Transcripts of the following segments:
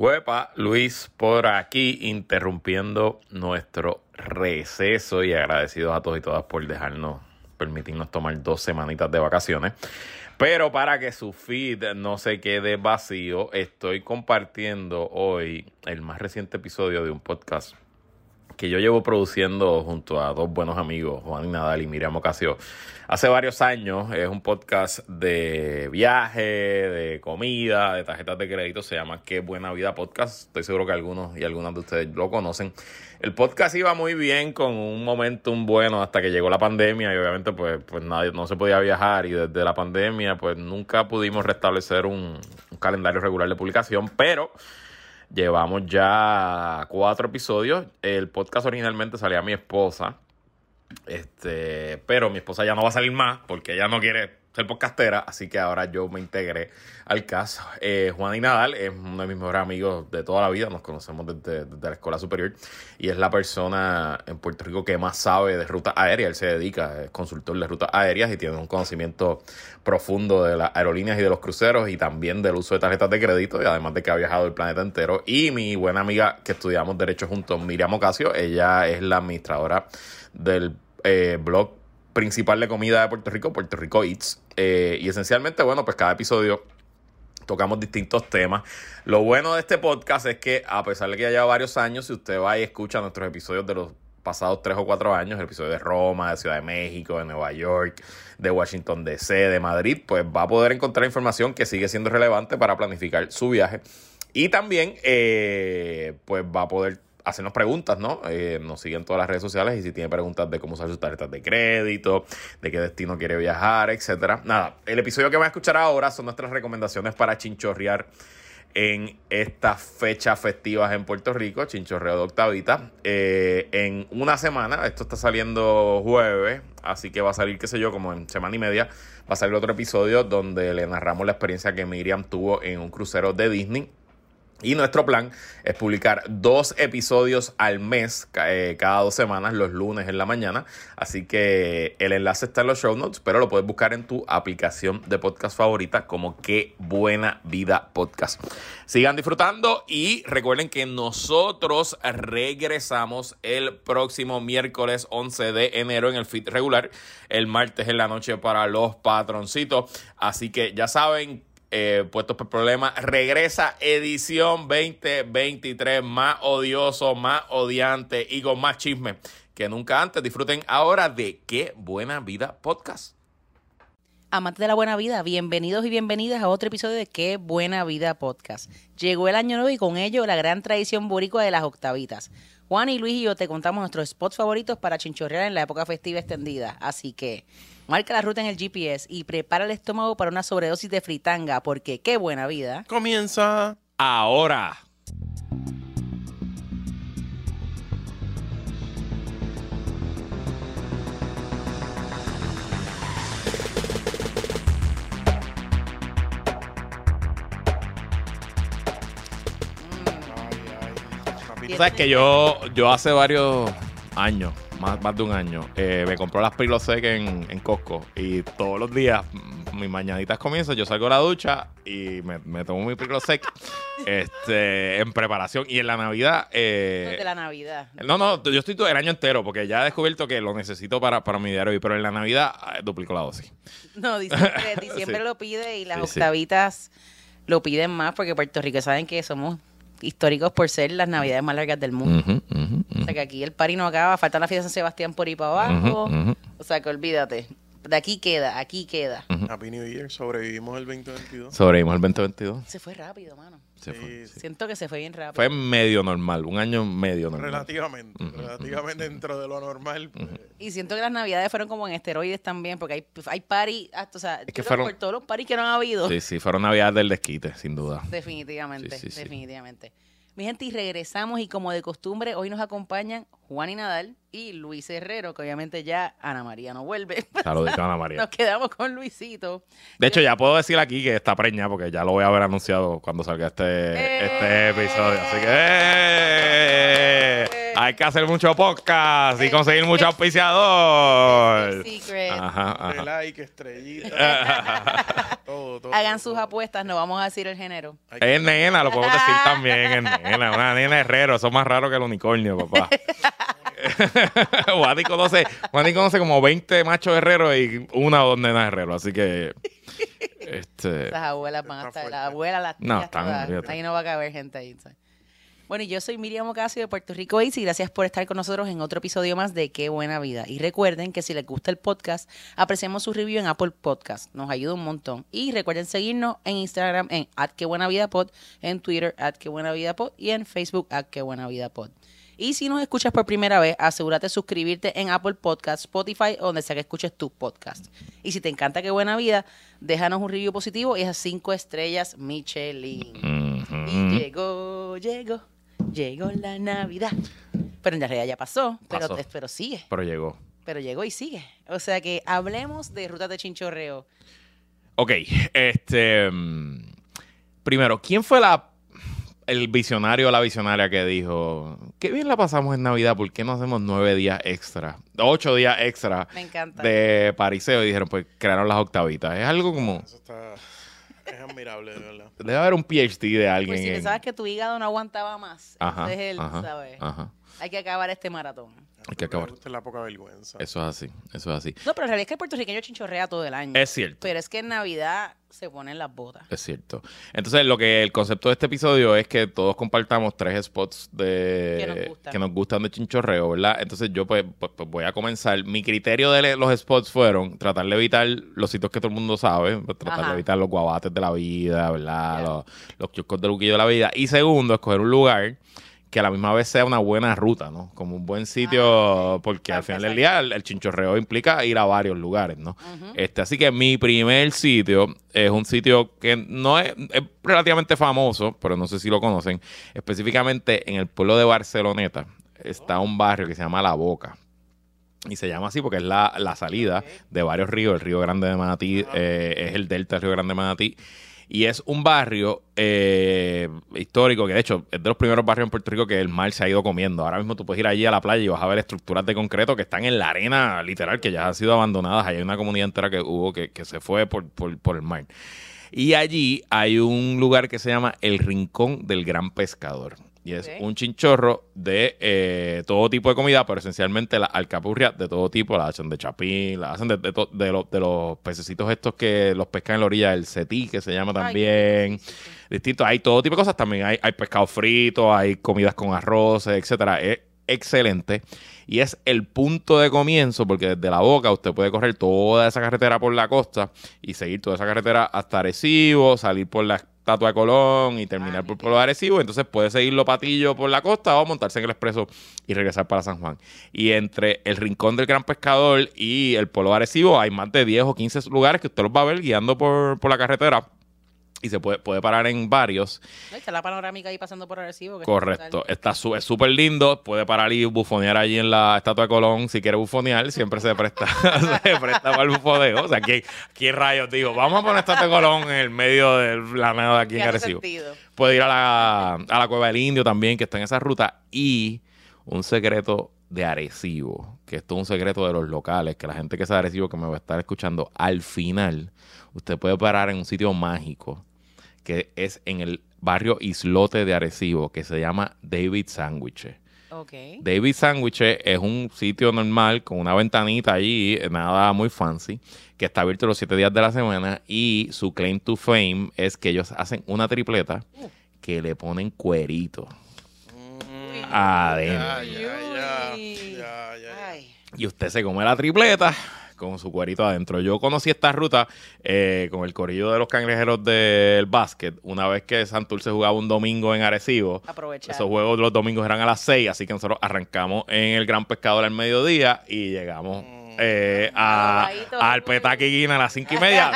Huepa, Luis por aquí interrumpiendo nuestro receso y agradecidos a todos y todas por dejarnos, permitirnos tomar dos semanitas de vacaciones. Pero para que su feed no se quede vacío, estoy compartiendo hoy el más reciente episodio de un podcast que yo llevo produciendo junto a dos buenos amigos, Juan Nadal y Miriam Ocasio, hace varios años. Es un podcast de viaje, de comida, de tarjetas de crédito. Se llama Qué Buena Vida Podcast. Estoy seguro que algunos y algunas de ustedes lo conocen. El podcast iba muy bien con un momentum bueno hasta que llegó la pandemia y obviamente pues, pues nadie, no se podía viajar y desde la pandemia pues nunca pudimos restablecer un calendario regular de publicación, pero... Llevamos ya cuatro episodios. El podcast originalmente salía a mi esposa. Este, pero mi esposa ya no va a salir más porque ella no quiere ser podcastera, así que ahora yo me integré al caso. Eh, Juan y Nadal es uno de mis mejores amigos de toda la vida, nos conocemos desde, la escuela superior y es la persona en Puerto Rico que más sabe de rutas aéreas. Él se dedica, es consultor de rutas aéreas y tiene un conocimiento profundo de las aerolíneas y de los cruceros y también del uso de tarjetas de crédito y además de que ha viajado el planeta entero. Y mi buena amiga que estudiamos Derecho juntos, Miriam Ocasio, ella es la administradora del eh, blog principal de comida de Puerto Rico, Puerto Rico Eats. Eh, y esencialmente, bueno, pues cada episodio tocamos distintos temas. Lo bueno de este podcast es que, a pesar de que ya varios años, si usted va y escucha nuestros episodios de los pasados tres o cuatro años, el episodio de Roma, de Ciudad de México, de Nueva York, de Washington DC, de Madrid, pues va a poder encontrar información que sigue siendo relevante para planificar su viaje. Y también, eh, pues va a poder hacernos preguntas, ¿no? Eh, nos siguen todas las redes sociales y si tiene preguntas de cómo usar sus tarjetas de crédito, de qué destino quiere viajar, etcétera. Nada, el episodio que van a escuchar ahora son nuestras recomendaciones para chinchorrear en estas fechas festivas en Puerto Rico, Chinchorreo de Octavita. Eh, en una semana, esto está saliendo jueves, así que va a salir, qué sé yo, como en semana y media, va a salir otro episodio donde le narramos la experiencia que Miriam tuvo en un crucero de Disney y nuestro plan es publicar dos episodios al mes, eh, cada dos semanas, los lunes en la mañana. Así que el enlace está en los show notes, pero lo puedes buscar en tu aplicación de podcast favorita como Qué Buena Vida Podcast. Sigan disfrutando y recuerden que nosotros regresamos el próximo miércoles 11 de enero en el feed regular, el martes en la noche para los patroncitos. Así que ya saben eh, puestos por problemas. Regresa edición 2023, más odioso, más odiante y con más chisme que nunca antes. Disfruten ahora de Qué Buena Vida Podcast. Amantes de la buena vida, bienvenidos y bienvenidas a otro episodio de Qué Buena Vida Podcast. Llegó el año nuevo y con ello la gran tradición boricua de las octavitas. Juan y Luis y yo te contamos nuestros spots favoritos para chinchorrear en la época festiva extendida. Así que marca la ruta en el GPS y prepara el estómago para una sobredosis de fritanga, porque qué buena vida. Comienza ahora. Sabes que yo, yo hace varios años, más, más de un año, eh, me compró las Prilosec en, en Costco y todos los días, mm, mis mañanitas comienzan, yo salgo a la ducha y me, me tomo mi Prilosec este, en preparación. Y en la Navidad... eh, de la Navidad. no, no, yo estoy todo el año entero porque ya he descubierto que lo necesito para, para mi diario, pero en la Navidad eh, duplico la dosis. No, diciembre, diciembre Sí. lo pide y las Sí, sí. octavitas lo piden más porque Puerto Rico saben que somos históricos por ser las navidades más largas del mundo. O sea que aquí el party no acaba, falta la fiesta de San Sebastián por ahí para abajo. O sea que olvídate. De aquí queda, aquí queda. Happy New Year, sobrevivimos el 2022. Sobrevivimos el 2022. Se fue rápido, mano. Se Sí, fue. sí. Siento que se fue bien rápido. Fue medio normal, un año medio normal. Relativamente, relativamente dentro de lo normal. pues, Y siento que las navidades fueron como en esteroides también, porque hay, hay party, hasta, o sea, que fueron- por todos los parties que no han habido. Sí, sí, fueron navidades del desquite, sin duda. Definitivamente, Sí, sí, sí. definitivamente. Mi gente, y regresamos y como de costumbre, hoy nos acompañan Juan y Nadal y Luis Herrero, que obviamente ya Ana María no vuelve. Saludito a Ana María. Nos quedamos con Luisito. De hecho, ya puedo decir aquí que está preña porque ya lo voy a haber anunciado cuando salga este, ¡Eh! este episodio. Así que ¡eh! Hay que hacer mucho podcast y conseguir mucho auspiciador. Secret. Ajá, de ajá. like, estrellita. Todo, todo, Hagan sus apuestas, no vamos a decir el género. Es nena, lo podemos decir también, es nena, una nena herrero, eso es más raro que el unicornio, papá. Wadi conoce, conoce como 20 machos herreros y una o dos nenas herreros, así que este Las abuelas van a estar, las abuelas, las tías, No, están, ahí no va a caber gente ahí. ¿sabes? Bueno, y yo soy Miriam Ocasio de Puerto Rico Ace y gracias por estar con nosotros en otro episodio más de Qué Buena Vida. Y recuerden que si les gusta el podcast, apreciamos su review en Apple Podcast. Nos ayuda un montón. Y recuerden seguirnos en Instagram en at Qué Buena Vida Pod, en Twitter at Qué Buena Vida Pod y en Facebook at Qué Buena Vida Pod. Y si nos escuchas por primera vez, asegúrate de suscribirte en Apple Podcast, Spotify o donde sea que escuches tu podcast. Y si te encanta Qué Buena Vida, déjanos un review positivo y esas cinco estrellas Michelin. ujú. Y llegó, llegó, llegó la Navidad. Pero en realidad ya pasó, pero, Pasó. pero sigue, pero llegó. pero llegó y sigue. O sea que hablemos de rutas de chinchorreo. Ok, este mm, primero, ¿quién fue la el visionario o la visionaria que dijo qué bien la pasamos en Navidad, ¿por qué no hacemos nueve días extra? Ocho días extra Me encanta. de pariseo y dijeron, pues crearon las octavitas. Es algo como Eso está. Es admirable, de verdad. Debe haber un PhD de alguien. Pues si en- pensabas que tu hígado no aguantaba más, Ajá, ese es el, ajá, ¿sabes? ajá. Hay que acabar este maratón. Hay que acabar. Me gusta la poca vergüenza. Eso es así, eso es así. No, pero en realidad es que el puertorriqueño chinchorrea todo el año. Es cierto. Pero es que en Navidad se ponen las botas. Es cierto. Entonces, lo que el concepto de este episodio es que todos compartamos tres spots de Que nos gustan. nos gustan de chinchorreo, ¿verdad? Entonces, yo pues, pues, pues, voy a comenzar. Mi criterio de los spots fueron tratar de evitar los sitios que todo el mundo sabe, pues, tratar Ajá. de evitar los guabates de la vida, ¿verdad? Los, los kioscos de luquillo de la vida. Y segundo, escoger un lugar que a la misma vez sea una buena ruta, ¿no? Como un buen sitio, Ah, porque al final del día el, el chinchorreo implica ir a varios lugares, ¿no? Este, así que mi primer sitio es un sitio que no es, es relativamente famoso, pero no sé si lo conocen. Específicamente en el pueblo de Barceloneta está un barrio que se llama La Boca. Y se llama así porque es la, la salida de varios ríos. El río Grande de Manatí eh, es el delta del río Grande de Manatí. Y es un barrio eh, histórico que, de hecho, es de los primeros barrios en Puerto Rico que el mar se ha ido comiendo. Ahora mismo tú puedes ir allí a la playa y vas a ver estructuras de concreto que están en la arena, literal, que ya han sido abandonadas. Hay una comunidad entera que hubo que, se fue por el mar. Y allí hay un lugar que se llama El Rincón del Gran Pescador. Y es un chinchorro de eh, todo tipo de comida, pero esencialmente la alcapurria de todo tipo. La hacen de chapín, la hacen de, de, to- de los- de los pececitos estos que los pescan en la orilla, el setí, que se llama Ay, también. sí. Distinto. Hay todo tipo de cosas también. Hay, hay pescado frito, hay comidas con arroz, etcétera. Es excelente. Y es el punto de comienzo, porque desde la boca usted puede correr toda esa carretera por la costa y seguir toda esa carretera hasta Arecibo, salir por la estatua de Colón y terminar Ah, por de Arecibo. Entonces puede seguir los patillos por la costa o montarse en el expreso y regresar para San Juan. Y entre el rincón del Gran Pescador y el de Arecibo hay más de 10 o 15 lugares que usted los va a ver guiando por, por la carretera. Y se puede, puede parar en varios. Está la panorámica ahí pasando por Arecibo. está Correcto. Está su- es súper lindo. Puede parar y bufonear allí en la estatua de Colón. Si quiere bufonear, siempre se presta, se presta para el bufoneo. O sea, ¿quién, quién rayos dijo? Vamos a poner estatua de Colón en el medio de la nada aquí Que en Arecibo. sentido. Puede ir a la, a la Cueva del Indio también, que está en esa ruta. Y un secreto de Arecibo, que esto es un secreto de los locales, que la gente que es de Arecibo que me va a estar escuchando, al final, usted puede parar en un sitio mágico, que es en el barrio Islote de Arecibo, que se llama David Sandwich. Ok. David Sandwich es un sitio normal con una ventanita allí, nada muy fancy, que está abierto los siete días de la semana y su claim to fame es que ellos hacen una tripleta que le ponen cuerito Mm, adentro. ya, ya. Y usted se come la tripleta con su cuerito adentro. Yo conocí esta ruta eh, con el corillo de los cangrejeros del básquet. Una vez que Santurce jugaba un domingo en Arecibo, Aprovechar. Esos juegos los domingos eran a las 6, así que nosotros arrancamos en el Gran Pescador al mediodía y llegamos eh, a, al Petaquiguina a las 5 y media.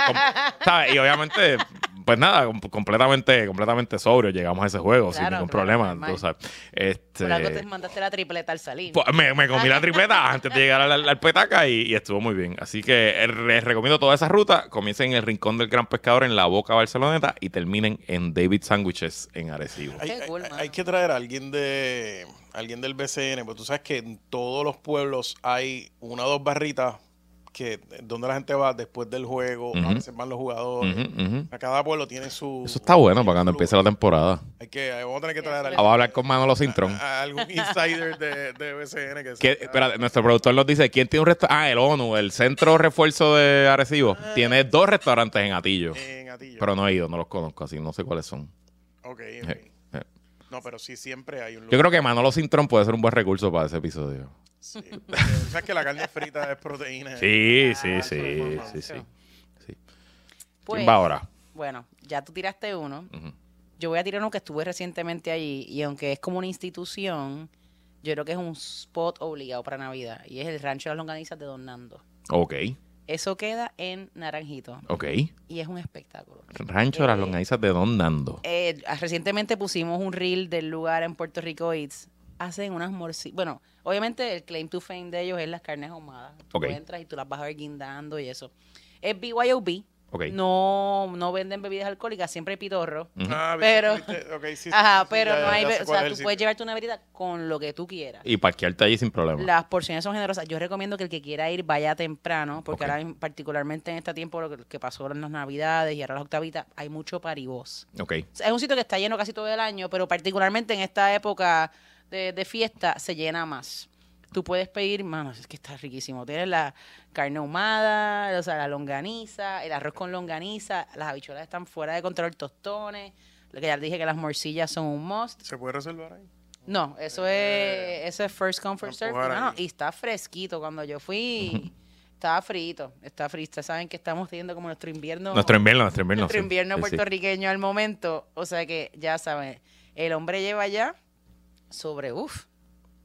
¿sabes? Y obviamente, pues nada, com- completamente, completamente sobrio llegamos a ese juego sin ningún claro, problema. tú sabes. Este, Por algo te mandaste la tripleta al salir. pues, me, me comí la tripleta antes de llegar al, al Petaca y, y estuvo muy bien. Así que eh, les recomiendo toda esa ruta. Comiencen en el Rincón del Gran Pescador en La Boca, Barceloneta y terminen en David Sandwiches en Arecibo. Hay, hay- cool, hay- mano. hay que traer a alguien de alguien del BCN, porque tú sabes que en todos los pueblos hay una o dos barritas que donde la gente va después del juego, a veces van los jugadores. A cada pueblo tiene su. Eso está bueno para cuando empiece la temporada. Hay que, vamos a tener que traer a, Vamos a hablar con Manolo Cintrón. a- a algún insider de, de BCN que Que, sea- espérate, nuestro productor nos dice, ¿quién tiene un restaurante? Ah, el ONU, el Centro Refuerzo de Arecibo. Tiene dos restaurantes en Atillo. en Atillo. Pero no he ido, no los conozco, así no sé cuáles son. Ok, ok. Eh, eh. No, pero sí siempre hay un Yo lugar. creo que Manolo Cintrón puede ser un buen recurso para ese episodio. Sí, que la carne frita es proteína. Sí, sí, Ah, sí, sí, sí, sí. sí. Pues, ¿Quién va ahora? Bueno, ya tú tiraste uno. Yo voy a tirar uno que estuve recientemente allí y aunque es como una institución, yo creo que es un spot obligado para Navidad y es el Rancho de las Longanizas de Don Nando. Ok, Eso queda en Naranjito ok. y es un espectáculo. Rancho de las Eh, Longanizas de Don Nando. Eh, recientemente pusimos un reel del lugar en Puerto Rico Eats. Hacen unas morcillas. Bueno, obviamente el claim to fame de ellos es las carnes ahumadas. Tú Ok. entras y tú las vas a ver guindando y eso. Es BYOB. Ok. No, no venden bebidas alcohólicas, siempre hay pitorro. Ah, Pero- sí, Ajá, sí, pero ya- no hay. O sea, tú puedes llevarte una bebida con lo que tú quieras. Y parquearte allí sin problema. Las porciones son generosas. Yo recomiendo que el que quiera ir vaya temprano, porque ahora, particularmente en este tiempo, lo que, pasó en las Navidades y ahora las octavitas, hay mucho paribos. Ok. O sea, es un sitio que está lleno casi todo el año, pero particularmente en esta época de, de fiesta se llena más. Tú puedes pedir, mano, es que está riquísimo. Tienes la carne ahumada, o sea, la longaniza, el arroz con longaniza, las habichuelas están fuera de control, tostones. Lo que ya dije que las morcillas son un must. ¿Se puede reservar ahí? No, eso es, eso es first come, first serve. Empujar Y, está fresquito. Cuando yo fui, estaba frito. Está frito. Saben que estamos teniendo como nuestro invierno Nuestro invierno, nuestro invierno. nuestro sí. invierno Sí, sí. puertorriqueño al momento. O sea que ya saben, el hombre lleva ya sobre, uff,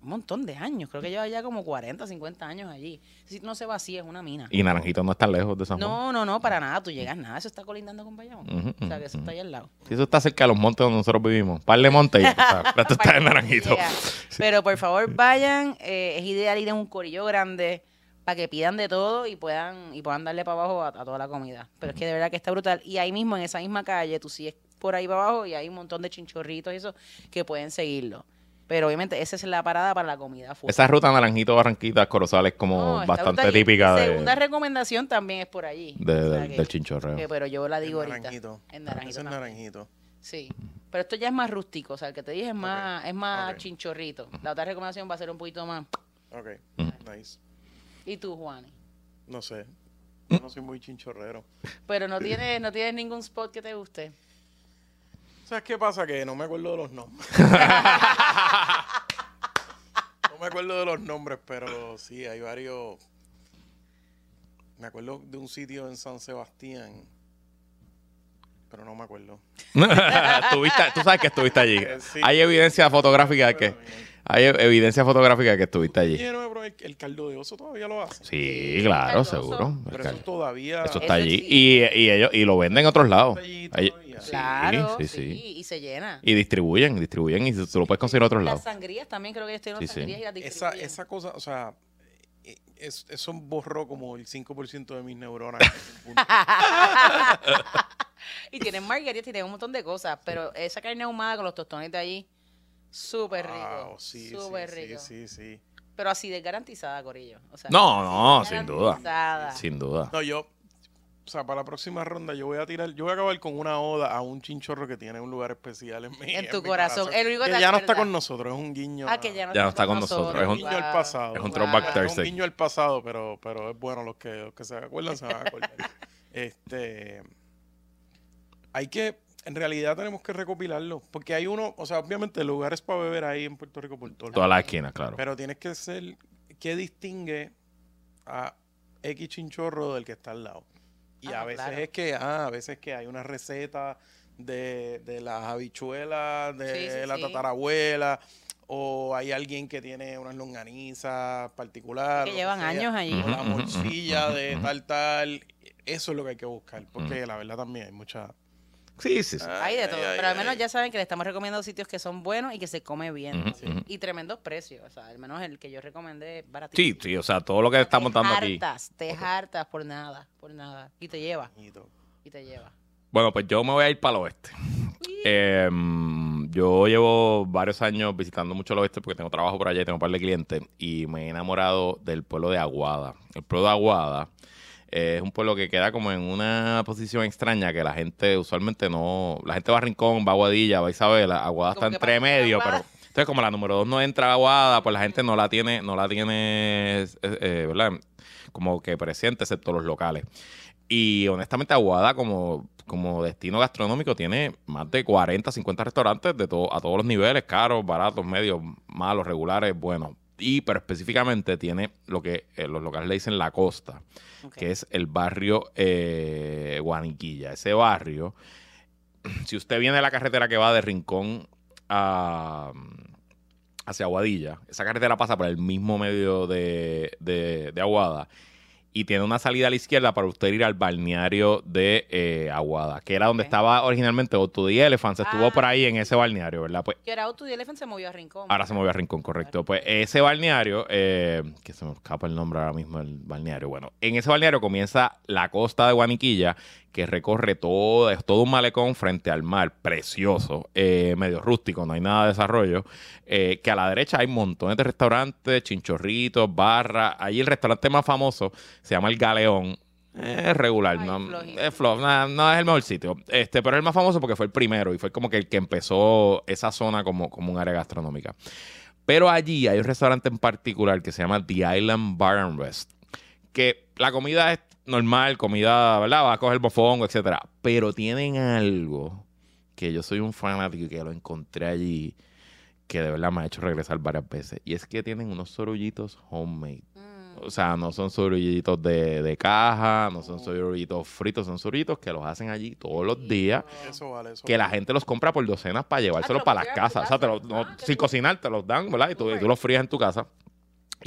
un montón de años. Creo que lleva ya como 40, 50 años allí. Si no se vacía, es una mina. Y Naranjito no está lejos de San Juan. No, no, no, para nada. Tú llegas nada. Eso está colindando con Bayamón. O sea que eso está ahí al lado. Eso está cerca de los montes donde nosotros vivimos. Par de montes y ya está. En Naranjito. Pero por favor vayan. eh, es ideal ir en un corillo grande para que pidan de todo y puedan y puedan darle para abajo a, a toda la comida. Pero es que de verdad que está brutal. Y ahí mismo, en esa misma calle, tú sigues por ahí para abajo y hay un montón de chinchorritos y eso que pueden seguirlo. Pero obviamente esa es la parada para la comida fuerte. Esa ruta Naranjito, Barranquitas, Corozal es como No, bastante típica de, Segunda recomendación también es por allí. de- O sea del, que- del chinchorreo. que- pero yo la digo En ahorita. Naranjito. En Naranjito. También. naranjito. Sí, pero esto ya es más rústico, o sea, el que te dije es más, es más chinchorrito. La otra recomendación va a ser un poquito más. Ok, Mm. nice. ¿Y tú, Juani? No sé. Yo no soy muy chinchorrero. Pero no tienes, no tienes ningún spot que te guste. ¿Sabes qué pasa? Que no me acuerdo de los nombres. no me acuerdo de los nombres, pero sí, hay varios. Me acuerdo de un sitio en San Sebastián, pero no me acuerdo. Estuviste- tú sabes que estuviste allí. Eh, sí. Hay evidencia fotográfica de que hay evidencia fotográfica de que estuviste allí. El, el caldo de oso todavía lo hace. Sí, claro, Caldoso. seguro. Pero eso todavía. Eso está Eso allí. Y, y ellos y lo venden en otros lados. Sí, claro, sí, sí, sí. y se llena. Y distribuyen, distribuyen y tú lo puedes conseguir en otros Las lados. sangrías también creo que ellos tienen Sí, las sí. sangrías y las Esa, distribuyen. esa cosa, o sea, eh, es- eso borró como el 5% de mis neuronas. y tienen margaritas y tienen un montón de cosas, pero esa carne ahumada con los tostones de allí, súper rico. Wow, sí, súper sí, rico. sí, sí, sí. Pero así de garantizada, Corillo. O sea, No, no, sin duda. Sin duda. No, yo, o sea, para la próxima ronda yo voy a tirar, yo voy a acabar con una oda a un chinchorro que tiene un lugar especial en mi En tu mi corazón. El único que ya no está con nosotros, es un guiño. Ah, que ya no, Ya no está con nosotros, es es un guiño al Wow. pasado. Es un Wow. throwback Es un guiño al pasado, pero, pero es bueno los que, los que se acuerdan se van a acordar. este, hay que, en realidad tenemos que recopilarlo, porque hay uno, o sea, obviamente lugares para beber ahí en Puerto Rico por todos Todas lados. las esquinas, claro. Pero tienes que ser, ¿qué distingue a X chinchorro del que está al lado? Y Ah, a veces claro. es que, ah, a veces que hay una receta de, de las habichuelas, de Sí, sí, la sí. tatarabuela, o hay alguien que tiene unas longanizas particulares. Que llevan años allí. O la morcilla de tal, tal. Eso es lo que hay que buscar, porque la verdad también hay mucha... Sí, sí, sí. Hay de todo. ay, pero al ay, menos ay. ya saben que le estamos recomendando sitios que son buenos y que se come bien. Ujú, ujú. Y tremendos precios. O sea, al menos el que yo recomendé es Sí, baratísimo. sí, o sea, todo lo que estamos dando te aquí. hartas, te hartas por nada, por nada. Y te lleva, y te lleva. Bueno, pues yo me voy a ir para el oeste. Eh, yo llevo varios años visitando mucho el oeste porque tengo trabajo por allá y tengo un par de clientes y me he enamorado del pueblo de Aguada. El pueblo de Aguada eh, es un pueblo que queda como en una posición extraña que la gente usualmente no... La gente va a Rincón, va a Aguadilla, va a Isabela, Aguada está Como que entre medio, pero... Entonces, como la número dos no entra a Aguada, pues la gente no la tiene, no la tiene, eh, eh, ¿verdad? Como que presente, excepto los locales. Y honestamente, Aguada como, como destino gastronómico tiene más de 40, 50 restaurantes de todo, a todos los niveles, caros, baratos, medios, malos, regulares, buenos. Y, pero específicamente tiene lo que eh, los locales le dicen la costa, que es el barrio eh, Guaniquilla. Ese barrio, si usted viene de la carretera que va de Rincón a, hacia Aguadilla, esa carretera pasa por el mismo medio de, de- de Aguada y tiene una salida a la izquierda para usted ir al balneario de eh, Aguada, que era donde estaba originalmente Otto the Elephant, se estuvo Ah. por ahí en ese balneario, ¿verdad? Pues Que era Auto y Elephant se movió a Rincón. Ahora se movió a Rincón, correcto. Pues ese balneario, eh, que se me escapa el nombre ahora mismo del balneario. Bueno, en ese balneario comienza la costa de Guaniquilla, que recorre todo, es todo un malecón frente al mar, precioso, eh, medio rústico, no hay nada de desarrollo. eh, que a la derecha hay montones de restaurantes, chinchorritos, barras. Allí el restaurante más famoso se llama El Galeón. Es regular, Ay, no, es flop, no, no es el mejor sitio. Este, pero es el más famoso porque fue el primero y fue como que el que empezó esa zona como, como un área gastronómica. Pero allí hay un restaurante en particular que se llama The Island Bar and Rest. Que la comida es normal, comida, ¿verdad? Va a coger mofongo, etcétera. Pero tienen algo que yo soy un fanático y que lo encontré allí que de verdad me ha hecho regresar varias veces. Y es que tienen unos sorullitos homemade. Mm. O sea, no son sorullitos de, de caja, no son sorullitos fritos, son sorullitos que los hacen allí todos los días. Eso vale, eso Que la gente los compra por docenas para llevárselos lo para las casas. O sea, te los- no- Ah, sin cocinar, te los dan, ¿verdad? Y tú, y Súper. tú los frías en tu casa.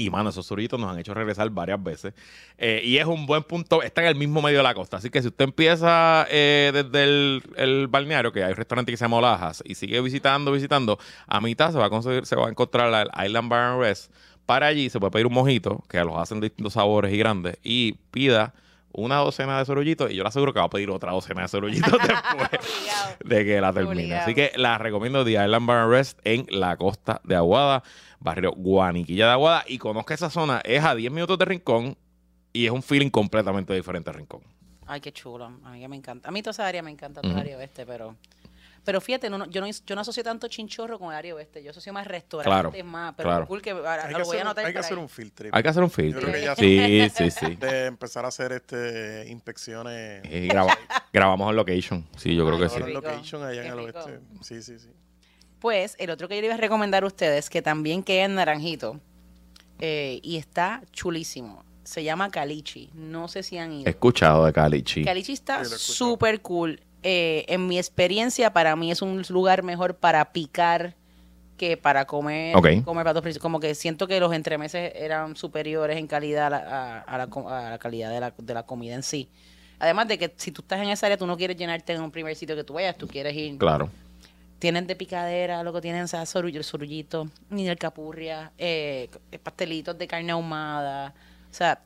Y, mano, esos suritos nos han hecho regresar varias veces. Eh, y es un buen punto. Está en el mismo medio de la costa. Así que si usted empieza eh, desde el, el balneario, que hay un restaurante que se llama Olajas, y sigue visitando, visitando, a mitad se va a conseguir, se va a encontrar la- Island Bar and Rest. Para allí se puede pedir un mojito, que los hacen de distintos sabores y grandes, y pida una docena de sorullitos, y yo le aseguro que va a pedir otra docena de sorullitos después de que la termine. Obligado. Así que la recomiendo The Island Bar and Rest en la costa de Aguada, barrio Guaniquilla de Aguada. Y conozca esa zona, es a 10 minutos de Rincón y es un feeling completamente diferente a Rincón. Ay, qué chulo. A mí me encanta. A mí toda esa área me encanta, toda Ujú. el área oeste, pero... Pero fíjate, no, no, yo, no, yo no asocio tanto chinchorro con el área oeste. Yo asocio más restaurantes Claro, más. Pero claro. cool que ahora Hay lo que voy a hacer, anotar hay que hacer ahí. un field trip. Hay que hacer un Yo creo filtro. que ya Sí, sí, sí. de empezar a hacer este inspecciones. Y graba- grabamos en location. Sí, yo creo que sí. en location allá en el rico. oeste. Sí, sí, sí. Pues el otro que yo le iba a recomendar a ustedes, que también queda en Naranjito, eh, y está chulísimo. Se llama Calichi. No sé si han ido. He escuchado de Calichi. Calichi está súper cool. Eh, en mi experiencia, para mí es un lugar mejor para picar que para comer, Ok. comer platos principales. Como que siento que los entremeses eran superiores en calidad a la, a- a la a la calidad de la, de la comida en sí. Además de que si tú estás en esa área, tú no quieres llenarte en un primer sitio que tú vayas, tú quieres ir. Claro. Tienen de picadera, lo que tienen, o sea, sorull- sorullito, ni del capurria, eh, pastelitos de carne ahumada, o sea,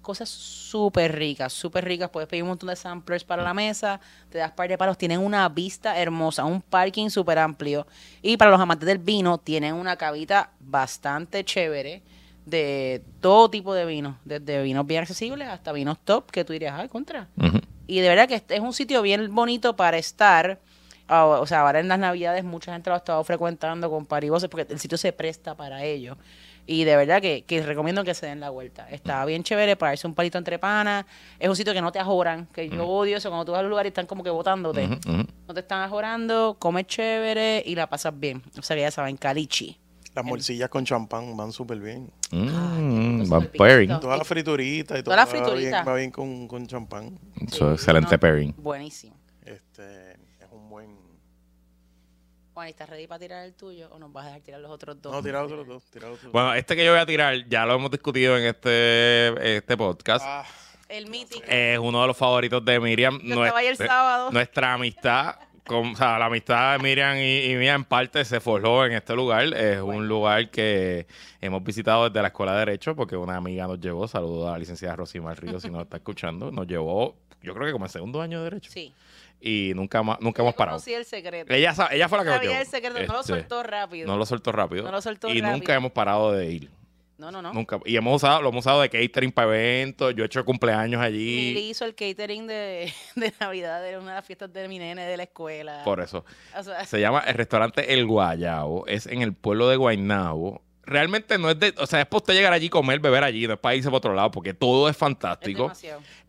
cosas súper ricas, súper ricas. Puedes pedir un montón de samplers para la mesa, te das par de palos, tienen una vista hermosa, un parking súper amplio. Y para los amantes del vino, tienen una cabita bastante chévere de todo tipo de vinos, desde vinos bien accesibles hasta vinos top, que tú dirías, ay, contra. Y de verdad que este es un sitio bien bonito para estar. O sea, ahora en las navidades mucha gente lo ha estado frecuentando con parivoces porque el sitio se presta para ello. Y de verdad que, que recomiendo que se den la vuelta. Está bien chévere para darse un palito entre panas. Es un sitio que no te ajoran. Que yo odio eso cuando tú vas a los lugares y están como que botándote. No te están ajorando, comes chévere y la pasas bien. O sea, que ya saben, Calichi. Las morcillas con champán van súper bien. Mm, súper pairing. picante. Toda la friturita y todo. Toda la va bien- friturita. Va bien con, con champán. Sí, excelente no, pairing. Buenísimo. Este un. Juan, ¿estás ready para tirar el tuyo o nos vas a dejar tirar los otros dos? No, tirar otros dos. Otros dos. Bueno, este que yo voy a tirar, ya lo hemos discutido en este, este podcast. Ah, El mítico. Es uno de los favoritos de Miriam. Yo estaba ahí el Nuestra- sábado. Nuestra amistad, con, o sea, la amistad de Miriam y, y mía en parte se forjó en este lugar. Es un lugar que hemos visitado desde la Escuela de Derecho porque una amiga nos llevó, saludo a la licenciada Rosimar Ríos si nos está escuchando, nos llevó, yo creo que como el segundo año de Derecho. Sí. Y nunca, ma- nunca hemos parado. conocí el secreto. Ella, sa- ella fue la que Sabía el secreto, no lo Este, soltó rápido. No lo soltó rápido. No lo soltó y rápido. nunca hemos parado de ir. No, no, no. Nunca. Y hemos usado, lo hemos usado de catering para eventos. Yo he hecho cumpleaños Mili allí. hizo el catering de, de Navidad de una de las fiestas de mi nene de la escuela. Por eso. O sea, Se llama el restaurante El Guayabo. Es en el pueblo de Guaynabo. Realmente no es de. O sea, es para usted llegar allí, comer, beber allí. No es para irse para otro lado, porque todo es fantástico.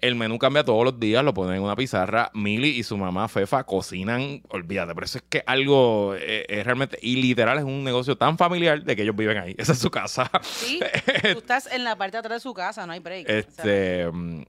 El menú cambia todos los días, lo ponen en una pizarra. Mili y su mamá Fefa cocinan, olvídate, pero eso es que algo eh, es realmente, y literal es un negocio tan familiar de que ellos viven ahí. Esa es su casa. Sí, tú estás en la parte de atrás de su casa, no hay break. O sea, Este. mm,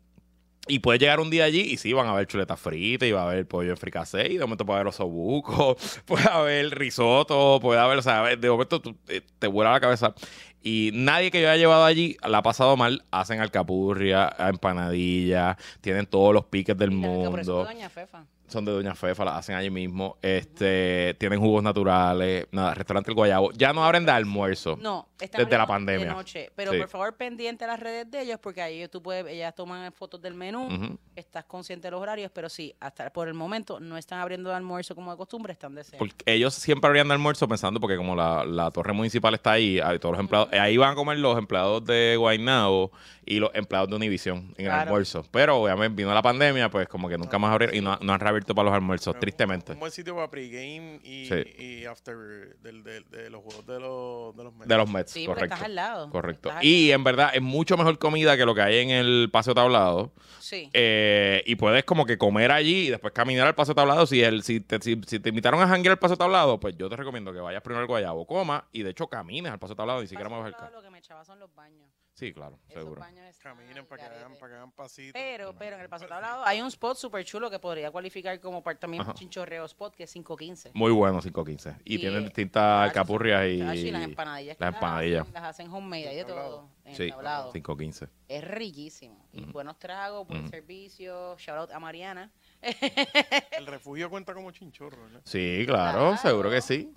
Y puedes llegar un día allí y sí, van a haber chuletas fritas y va a haber pollo en fricasé y de momento puede haber osobuco, puede haber risotto, puede haber, o sea, de momento eh, te vuela la cabeza. Y nadie que yo haya llevado allí la ha pasado mal. Hacen alcapurria, empanadilla, tienen todos los piques del por eso mundo. Doña Fefa. Son de Doña Fefa, las hacen allí mismo. Este, tienen jugos naturales. Nada, restaurante El Guayabo. Ya no abren de almuerzo. No, están Desde la pandemia. De noche, pero Sí. por favor pendiente a las redes de ellos porque ahí tú puedes, ellas toman fotos del menú, estás consciente de los horarios, pero sí, hasta por el momento no están abriendo de almuerzo como de costumbre, están de cena. Porque ellos siempre abrían de almuerzo pensando, porque como la, la torre municipal está ahí, hay todos los empleados, ahí van a comer los empleados de Guaynabo y los empleados de Univision en el almuerzo. Pero obviamente vino la pandemia, pues como que nunca más abrieron y no, no han reabierto para los almuerzos, Pero tristemente. Un buen sitio para pregame y, Sí. y after del, del- de los juegos de los, de los Mets. De los Mets, Sí, porque correcto. estás al lado. Correcto. Estás al Y lado. en verdad es mucho mejor comida que lo que hay en el Paseo Tablado. Sí. Eh, y puedes como que comer allí y después caminar al Paseo Tablado. Si, el, si, te, si, si te invitaron a janguear al Paseo Tablado, pues yo te recomiendo que vayas primero al Guayabo, coma y de hecho camines al Paseo Tablado, ni siquiera mueves el al carro. Lo que me echaba son los baños. Sí, claro, Esos seguro. Caminen para que hagan, para que hagan pasitos. Pero, pero en el paso tablado hay un spot súper chulo que podría cualificar como parte también Ajá. chinchorreo spot, que es 515. Muy bueno 515. Y, Y, tienen eh, distintas Chacho, alcapurrias y, y las empanadillas. las empanadillas. hacen, Las hacen homemade, hay de todo. En el Sí, tablado. 515. Es riquísimo. Y buenos tragos, buen servicio. Shout out a Mariana. El refugio cuenta como chinchorro, ¿no? Sí, claro, Claro. seguro que sí.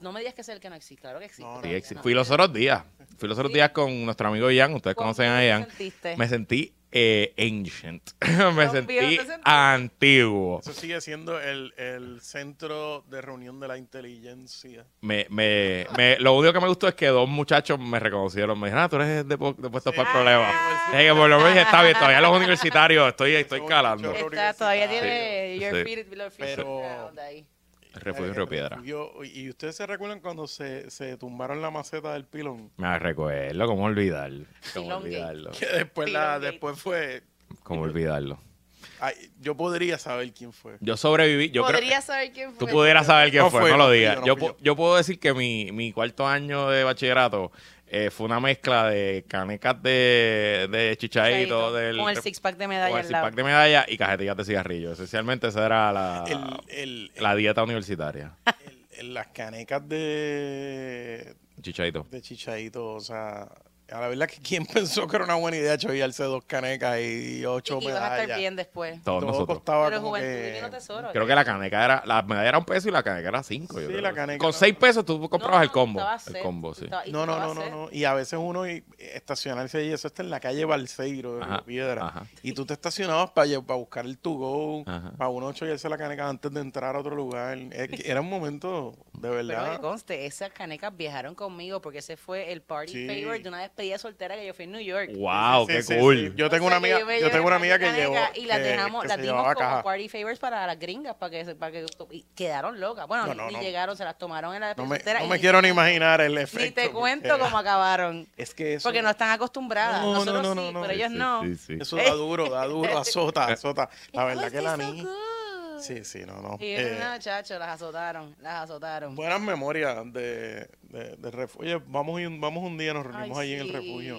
No me digas que es el que no existe, claro que existe. No, no, sí, todavía, exi- ¿no? fui los otros días. Fui los otros días con nuestro amigo Ian. Ustedes ¿Cómo conocen a Ian. sentiste? Me sentí eh, ancient. me ¿Cómo sentí antiguo. Eso sigue siendo el, el centro de reunión de la inteligencia. Me, me, me- lo único que me gustó es que dos muchachos me reconocieron. Me dijeron, ah, tú eres de, de puestos para el problema. sí. Es que por lo menos está bien, todavía los universitarios, estoy, estoy calando. Está, todavía Sí, tiene your sí. feet, your feet Pero- ahí. El refugio El Río Piedra. refugio- y ustedes se recuerdan cuando se, se tumbaron la maceta del pilón. Me recuerdo, ¿cómo olvidarlo? ¿Cómo olvidarlo? Que después, la, después fue. ¿Cómo olvidarlo? ay, yo podría saber quién fue. Yo sobreviví, yo creo... Podría saber quién fue. Tú pudieras saber quién No fue, fue, no lo digas. yo, no Yo, yo. yo puedo decir que mi, mi cuarto año de bachillerato eh, fue una mezcla de canecas de, de chichaito, del, Con el six pack de medalla con el al lado. six-pack de medalla y cajetillas de cigarrillo. Esencialmente esa era la, El, el, la dieta universitaria. el- el- las canecas de, Chichaito. de chichaito, o sea, a la verdad que quién pensó que era una buena idea chovillarse dos canecas y ocho Y que ibas a estar medallas. bien después. Todos Todo nosotros. costaba Pero como que- divino tesoro. Creo que la caneca era, la medalla era un peso y la caneca era cinco. yo Sí, creo. la caneca Con seis pesos tú comprabas No, el combo. estaba El combo, sí. estaba- y No, no, no, no, no. Y a veces uno y- estacionarse ahí, eso está en la calle Balseiro de Piedra. ajá. Y tú te estacionabas para, para buscar el to go, Ajá. para uno chollarse la caneca antes de entrar a otro lugar. Era un momento de Pero que verdad. conste, esas canecas viajaron conmigo porque ese fue el party Sí. favor de una despedida soltera que yo fui en New York. ¡Wow! Sí, ¡Qué sí, cool! sí. Yo tengo O sea, una amiga, yo tengo una amiga que llevó Y las dejamos, que las dimos como caja. party favors para las gringas, para que, para que y quedaron locas. Bueno, No, no. llegaron, se las tomaron en la No despedida me, soltera no y me quiero ni imaginar el efecto. Ni te cuento cómo acabaron. Es que eso, Porque no están acostumbradas. No, no, Nosotros no, sí, no, no. pero Sí, ellos Sí, no. sí, sí. eso da duro, da duro, azota, azota. La verdad que la niña. Sí, sí, no, no. Y Eh, no, chacho, las azotaron, las azotaron. buenas memorias de, de, de refugio. Oye, vamos, vamos un día, nos Ay, reunimos allí en el refugio.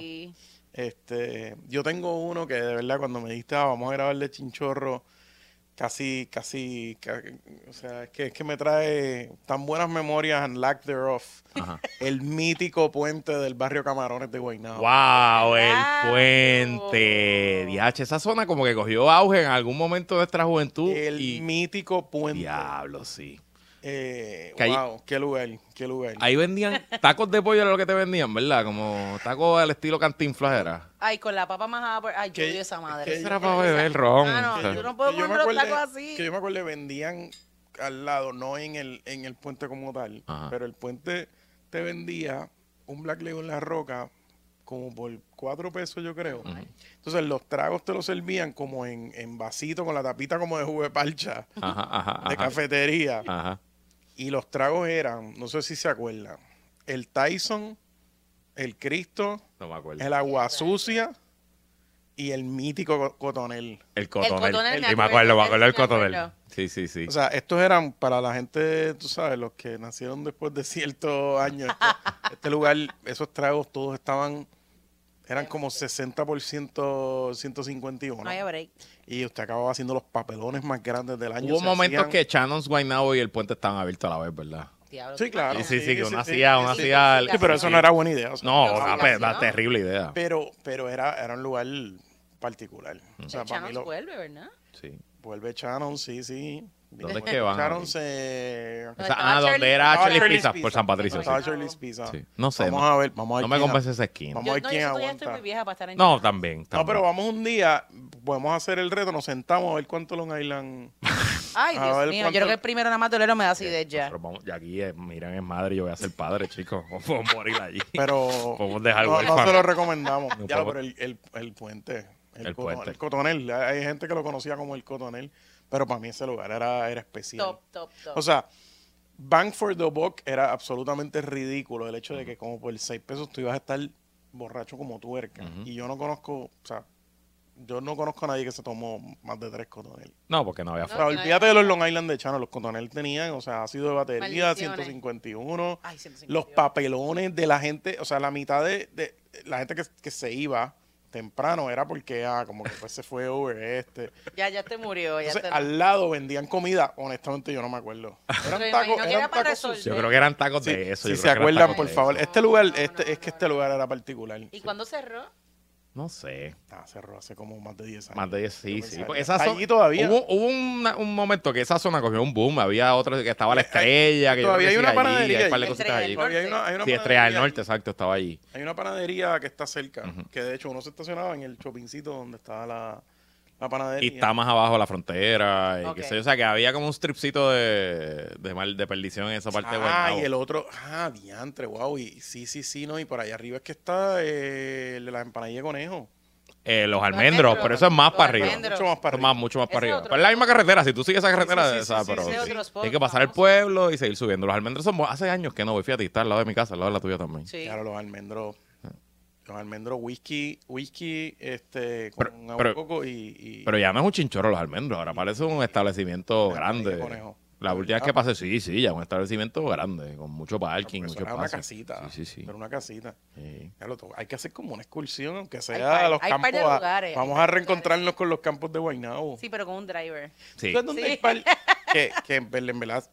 Este, yo tengo uno que de verdad cuando me dijiste, ah, vamos a grabar de chinchorro, casi, casi, ca- o sea, es que, es que me trae tan buenas memorias and lack thereof. Ajá. El mítico puente del barrio Camarones de Guaynabo. ¡Wow! El puente. Diache, esa zona como que cogió auge en algún momento de nuestra juventud. El y... mítico puente. Diablo, sí. Eh, Que ahí- wow, qué lugar, qué lugar. Ahí vendían tacos de pollo, era lo que te vendían, ¿verdad? Como tacos al estilo cantinflas era. Ay, con la papa más Ay, yo odio esa madre. que- Eso era para beber ron. Ah, no, o sea. tú no yo me poner los tacos así. Que yo me acuerdo vendían al lado, no en el, en el puente como tal, Ajá. pero el puente te vendía un Black Label en la roca como por cuatro pesos, yo creo. Entonces los tragos te los servían como en, en vasito con la tapita como de jugo de parcha, Ajá, ajá, de ajá. cafetería. Ajá. Y los tragos eran, no sé si se acuerdan, el Tyson, el Cristo, No me acuerdo. el agua sucia y el mítico co- cotonel. El cotonel. cotonel, me Sí, me acuerdo, me acuerdo me cotonel. Sí, sí, sí. O sea, estos eran para la gente, tú sabes, los que nacieron después de ciertos años. Este, este lugar, esos tragos todos estaban, eran como 60%, 151. No hay break. Y usted acababa haciendo los papelones más grandes del año. Hubo se momentos hacían- que Shannon's, Guaynabo y el puente estaban abiertos a la vez, ¿verdad? Diablo, Sí, claro. Sí, sí, sí, que sí, hacía, sí, hacía... sí, el- Sí, pero eso no era buena idea. o sea, No, Sí, una, una ¿no? terrible idea. Pero, pero era, era un lugar particular. O sea, El para mí Chanos lo, vuelve, ¿verdad? Sí. vuelve Shannon, sí, sí. ¿Dónde es que van? Se... Donde ah, donde Charlie- era Estaba Charlie Pizza, Pizza. por San Patricio. Estaba Sí. Charlie's Pizza. Sí. No sé, Vamos no, a ver, vamos a ver no me quién- convence esa esquina. Vamos Yo, a ver no, quién yo todavía aguanta. estoy muy vieja para estar en No, también, No, también. pero vamos un día, podemos hacer el reto, nos sentamos a ver cuánto Long Island. Ay, A Dios ver mío. cuánto- Yo creo que el primero nada más dolero me da acidez ya. Pero vamos, y aquí, eh, miran, es madre, yo voy a ser padre, chicos. No puedo morir allí. Pero Podemos dejar no, no se lo recomendamos. No ya, podemos- pero el, el, el puente. El, El puente. el cotonel. Hay gente que lo conocía como el cotonel. Pero para mí ese lugar era, era especial. Top, top, top. O sea, Bang for the Buck era absolutamente ridículo. El hecho de que como por 6 pesos tú ibas a estar borracho como tuerca. Y yo no conozco, o sea, yo no conozco a nadie que se tomó más de tres cotonel. No, porque no había O sea, No, no olvídate había- de los Long Island de Chano, los cotonel tenían, o sea, ácido de batería, Maldiciones. 151, Ay, 151. los papelones de la gente, o sea, la mitad de, de- la gente que, que se iba temprano era porque, ah, como que pues se fue over este. Ya, ya te murió. Ya Entonces, te... al lado vendían comida, honestamente yo no me acuerdo. Eran tacos, eran era tacos. Yo creo que eran tacos Sí, de eso. si se acuerdan, por favor. Este lugar, No, no, este, no, es que este lugar era particular. ¿Y cuándo cerró? No sé. Ah, cerró hace como más de 10 años. Más de 10, sí, sí. esa allí todavía. Hubo, hubo una- un momento que esa zona cogió un boom. Había otro que estaba la Hay- estrella. Que yo todavía creo que hay una allí, panadería Hay un par de cositas allí. Hay una, hay una Sí, Estrella del Norte, exacto, estaba allí. Hay una panadería que está cerca, que de hecho uno se estacionaba en el shoppingcito donde estaba la, la panadería. Y está más abajo la frontera. Y Ok. qué sé yo. O sea, que había como un stripcito de, de, mal, de perdición en esa parte de Ah, Guaynabo. y el otro, ah, diantre, wow, y sí, sí, sí, no, y por allá arriba es que está eh, el de la empanadilla de conejo. Eh, los almendros. almendros, pero eso es más para arriba. almendros. Mucho más para arriba. más, mucho más para arriba. Pero es la misma carretera. Si tú sigues esa carretera, sí, sí, esa, sí, pero hay que pasar el pueblo y seguir subiendo. Los almendros son hace años que no voy. Fíjate, está al lado de mi casa, al lado de la tuya también. Sí. Claro, los almendros, los almendros whisky, whisky, este, Pero- con agua pero- de coco y, y- Pero ya no es un chinchorro los almendros, ahora parece un establecimiento de grande. conejo. La última vez Ah. que pasé, sí, sí, ya un establecimiento grande, con mucho parking, mucho era una espacio. casita, Sí, sí, sí. pero una casita. Sí. Ya lo to- hay que hacer como una excursión, aunque sea par- a los hay par campos. de a- lugares, vamos hay a par de reencontrarnos con los campos de Guaynabo. Sí, pero con un driver. Sí. ¿Sabes dónde Sí. hay par- que, que en verdad-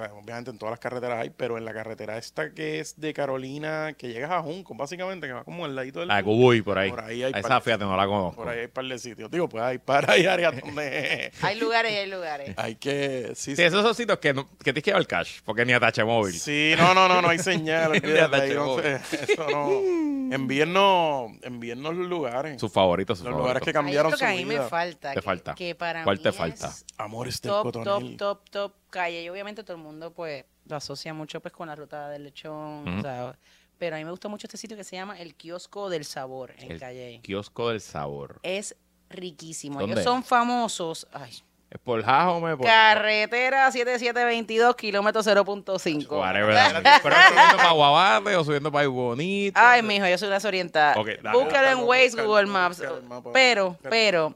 obviamente en todas las carreteras hay, pero en la carretera esta que es de Carolina, que llegas a Junco, básicamente, que va como al ladito del... La de Cubuy, por ahí. Por ahí hay Esa, par- fíjate, no la conozco. Por ahí hay un par de sitios. Digo, pues hay par, hay áreas donde Hay lugares y hay lugares. hay que... Sí, Sí, sí. esos son sitios que, no- que tienes que llevar cash, porque ni atache móvil. Sí, no, no, no, no hay señal. Ahí atache no móvil. se- eso no. Envíennos, envíennos los lugares. Sus favoritos, sus Los lugares que cambiaron su que a mí me vida. falta. Te que, falta. Que para ¿Cuál mí te es falta? Amores del Top, cotonel. top, top, top calle. Y obviamente todo el mundo pues lo asocia mucho pues con la ruta del lechón. Ujú. o sea, pero a mí me gusta mucho este sitio que se llama El Kiosco del Sabor en El Calle. kiosco del sabor. Es riquísimo. ¿Dónde? Ellos son famosos. Ay, ¿Es por Jajome? Por... Carretera 7722, kilómetro 0.5. Whatever. Pero subiendo para Guabate o subiendo para Bonito. Ay, mijo, yo soy una desorientada. Ok, dale. Búscalo en Waze, Google Maps. mapa. Pero, pero,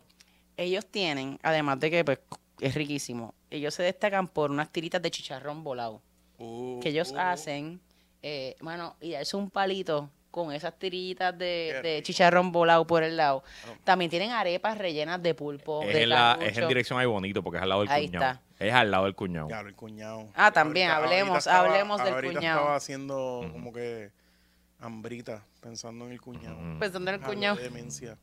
ellos tienen, además de que pues, es riquísimo, ellos se destacan por unas tiritas de chicharrón volado. Uh, que ellos uh, hacen, eh, mano, y darse un palito con esas tiritas de, chicharrón volado por el lado. También tienen arepas rellenas de pulpo, Es de en, la, carrucho. es en dirección a Bonito, porque es al lado del Ahí cuñado. está. Es al lado del cuñado. Claro, el cuñado. Ah, también, hablemos- hablemos del cuñado. estaba haciendo como que hambrita, pensando en el cuñado. Pensando en el cuñado. de demencia.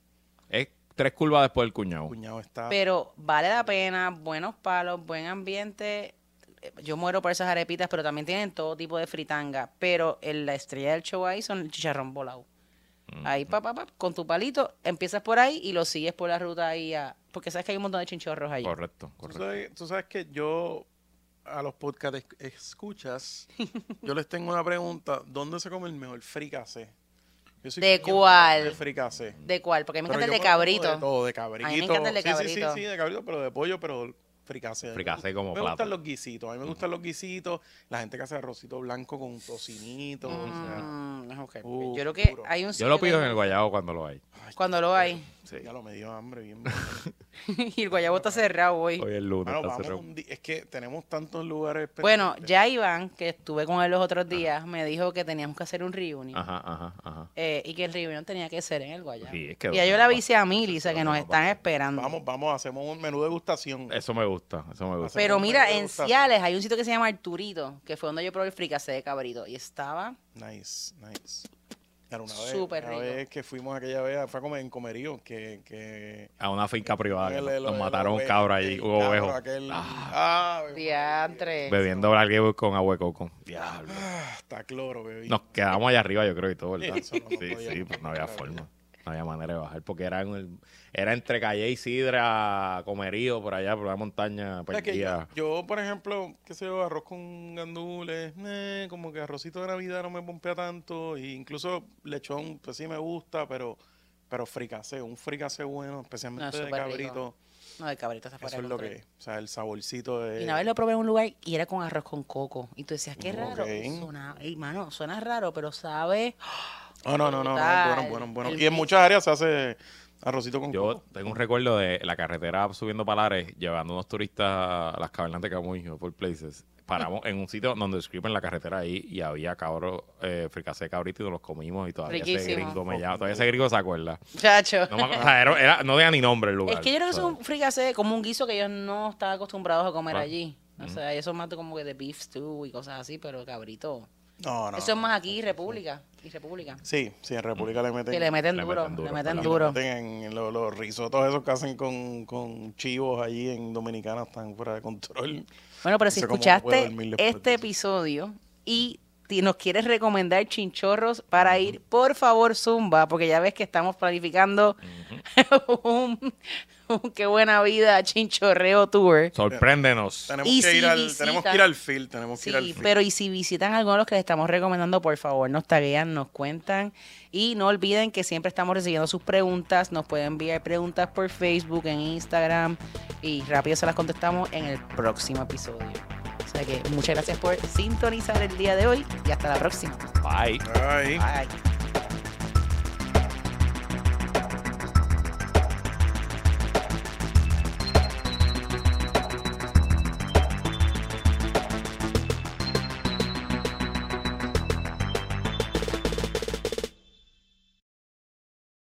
Es tres curvas después del El cuñado. cuñado está... Pero vale la pena, buenos palos, buen ambiente, yo muero por esas arepitas, pero también tienen todo tipo de fritanga. Pero el- la estrella del show ahí son el chicharrón volado. Ahí, pa, pa, pa, con tu palito, empiezas por ahí y lo sigues por la ruta ahí a... Porque sabes que hay un montón de chinchorros ahí. Correcto, Tú correcto. sabes, tú sabes que yo a los podcast esc- escuchas, yo les tengo una pregunta. ¿Dónde se come el mejor fricasé? Yo soy ¿De cuál? De fricasé. ¿De cuál? Porque a mí me encanta el de cabrito. De todo, de cabrito. A mí me encanta el de Sí, sí, cabrito. Sí, sí, de cabrito, pero de pollo, pero fricasé. Fricasé como Me plato. gustan los guisitos. A mí me gustan los guisitos. La gente que hace arrocito blanco con tocinito. o sea, Mm, ok. Uh, yo creo que hay un Yo lo pido en el guayabo cuando lo hay. Cuando lo hay. Ya lo me dio hambre bien. y el guayabo está cerrado hoy. Hoy es lunes. Bueno, está vamos cerrado. un di- es que tenemos tantos lugares. Bueno, ya Iván, que estuve con él los otros días, me dijo que teníamos que hacer un reunion. Ajá, ajá, ajá. eh, y que el reunion tenía que ser en el Guayabo. Sí, es que y ya yo le avisé a Mili, o sea, que nos Vamos, están vamos. esperando. Vamos, vamos, hacemos un menú de degustación. Eso me gusta, eso me gusta. Pero mira, en. Ciales hay un sitio que se llama Arturito, que fue donde yo probé el fricasé de cabrito. Y estaba Nice, nice. Claro, una vez, Súper una rico. vez que fuimos aquella vez, fue a comer en Comerío, que... que A una finca privada. que nos- mataron cabro el allí, hubo ovejo. aquel- ah, diantre. Bebiendo bragueo con agua de coco. Diablo. ah, está cloro, bebé. Nos quedamos allá arriba, yo creo, y todo, ¿verdad? No Sí, sí, pues no había forma. No había manera de bajar, porque era, en el- era entre Calle y Sidra, Comerío, por allá, por la montaña, O sea, que yo, yo, por ejemplo, qué sé yo, arroz con gandules, eh, como que arrocito de Navidad no me pompea tanto, e incluso lechón, pues sí me gusta, pero pero fricasé, un fricasé bueno, especialmente de rico. cabrito, No, el cabrito fuera eso de es lo que, o sea, el saborcito de... Y una vez lo probé en un lugar y era con arroz con coco. Y tú decías, qué raro. Suena, mano, suena raro, pero sabe. No, no, no, no, bueno, bueno, bueno. El Y en muchas áreas se hace arrocito con Yo coco. tengo un recuerdo de la carretera subiendo Palares, llevando unos turistas a las cavernas de Camuy, por places. Paramos en un sitio donde describen la carretera ahí y había cabro, eh, fricasé de cabrito y nos los comimos y todavía ese Riquísimo. gringo me llama, todavía ese gringo se acuerda. Chacho. No, me acuerdo, o sea, era, era- no tenía ni nombre el lugar. Es que yo creo que es un fricasé como un guiso que ellos no están acostumbrados a comer Ah. allí. O sea, eso es más de como que de beef stew y cosas así, pero cabrito. No, no. eso es más aquí, República. Y República. Sí, sí, en República le meten... Que le meten Le duro, meten duro, le meten le en los, los risotos esos que hacen con, con chivos allí en Dominicana están fuera de control. Bueno, pero si No escuchaste este episodio y nos quieres recomendar chinchorros para ir, por favor, Zumba, porque ya ves que estamos planificando un qué buena vida chinchorreo tour. Sorpréndenos. Tenemos, Y que si ir al, visitan- tenemos que ir al field, tenemos que ir al field. pero y si visitan alguno de los que les estamos recomendando, por favor, nos taguean, nos cuentan. Y no olviden que siempre estamos recibiendo sus preguntas. Nos pueden enviar preguntas por Facebook, en Instagram. Y rápido se las contestamos en el próximo episodio. O sea que muchas gracias por sintonizar el día de hoy y hasta la próxima. Bye. Ay. Bye.